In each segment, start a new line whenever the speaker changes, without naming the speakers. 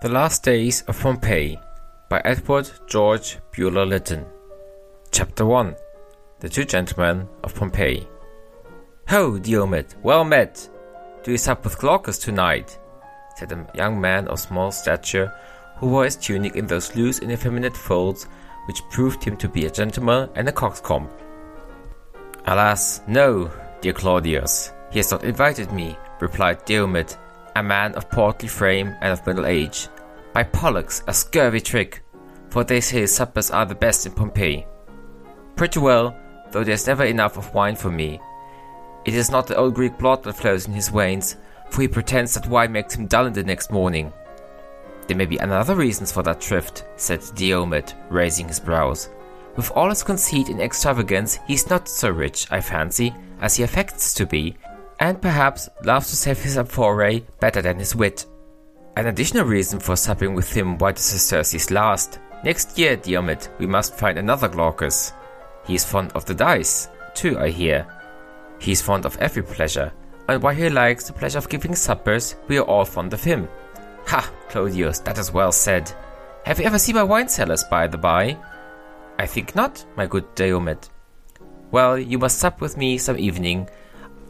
The Last Days of Pompeii by Edward George Bulwer Lytton. Chapter 1 The Two Gentlemen of Pompeii. Ho, Diomed, well met! Do you sup with Glaucus tonight? said a young man of small stature who wore his tunic in those loose and effeminate folds which proved him to be a gentleman and a coxcomb. Alas, no, dear Claudius, he has not invited me, replied Diomed a man of portly frame and of middle age. By Pollux, a scurvy trick, for they say his suppers are the best in Pompeii. Pretty well, though there's never enough of wine for me. It is not the old Greek blood that flows in his veins, for he pretends that wine makes him dull in the next morning. There may be another reasons for that thrift, said Diomed, raising his brows. With all his conceit and extravagance, he's not so rich, I fancy, as he affects to be, and perhaps loves to save his amphorae better than his wit. An additional reason for supping with him while the sesterces last. Next year, Diomed, we must find another Glaucus. He is fond of the dice, too, I hear. He is fond of every pleasure, and while he likes the pleasure of giving suppers, we are all fond of him. Ha, Claudius, that is well said. Have you ever seen my wine cellars, by the by? I think not, my good Diomed. Well, you must sup with me some evening,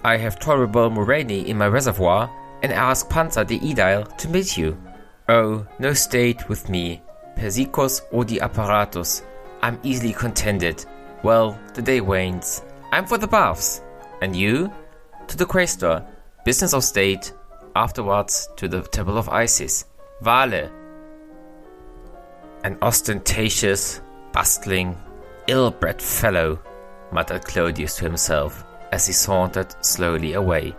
I have tolerable muraena in my reservoir, and ask Pansa the Aedile to meet you. Oh, no state with me. Persicos odi apparatus. I'm easily contented. Well, the day wanes. I'm for the baths. And you? To the quaestor. Business of state. Afterwards to the temple of Isis. Vale. An ostentatious, bustling, ill-bred fellow, muttered Claudius to himself as he sauntered slowly away.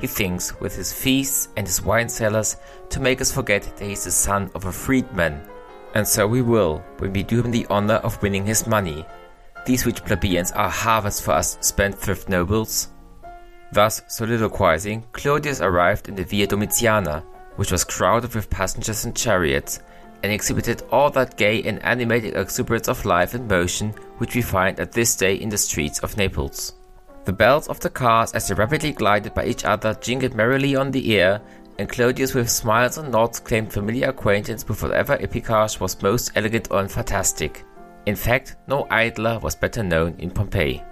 He thinks with his feasts and his wine cellars to make us forget that he is the son of a freedman. And so we will, when we do him the honor of winning his money. These rich plebeians are harvests for us spendthrift nobles. Thus soliloquizing, Claudius arrived in the Via Domitiana, which was crowded with passengers and chariots, and exhibited all that gay and animated exuberance of life and motion which we find at this day in the streets of Naples. The bells of the cars as they rapidly glided by each other jingled merrily on the air, and Claudius with smiles and nods claimed familiar acquaintance with whatever equipage was most elegant or fantastic. In fact, no idler was better known in Pompeii.